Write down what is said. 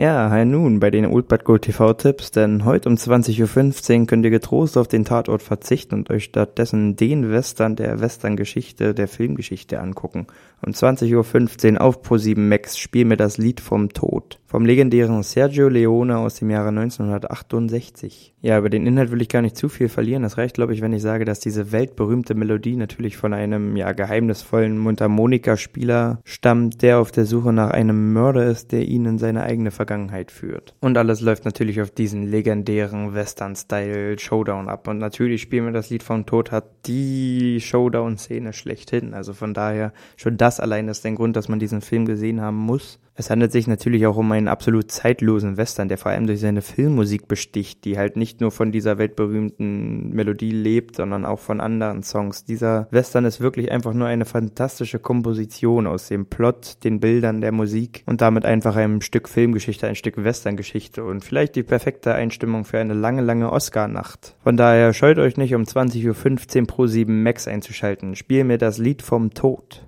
Ja, hi nun bei den Old But Gold TV Tipps, denn heute um 20.15 Uhr könnt ihr getrost auf den Tatort verzichten und euch stattdessen den Western der Western-Geschichte, der Filmgeschichte angucken. Um 20.15 Uhr auf Pro7 Max spielen wir das Lied vom Tod vom legendären Sergio Leone aus dem Jahre 1968. Ja, über den Inhalt will ich gar nicht zu viel verlieren. Das reicht, glaube ich, wenn ich sage, dass diese weltberühmte Melodie natürlich von einem ja geheimnisvollen Mundharmonika-Spieler stammt, der auf der Suche nach einem Mörder ist, der ihn in seine eigene Vergangenheit führt. Und alles läuft natürlich auf diesen legendären Western-Style-Showdown ab. Und natürlich spielen wir das Lied vom Tod hat die Showdown-Szene schlechthin. Also von daher schon das allein ist der Grund, dass man diesen Film gesehen haben muss. Es handelt sich natürlich auch um einen absolut zeitlosen Western, der vor allem durch seine Filmmusik besticht, die halt nicht nur von dieser weltberühmten Melodie lebt, sondern auch von anderen Songs. Dieser Western ist wirklich einfach nur eine fantastische Komposition aus dem Plot, den Bildern, der Musik und damit einfach ein Stück Filmgeschichte, ein Stück Westerngeschichte und vielleicht die perfekte Einstimmung für eine lange, lange Oscar-Nacht. Von daher scheut euch nicht um 20.15 Uhr pro 7 Max einzuschalten. Spiel mir das Lied vom Tod.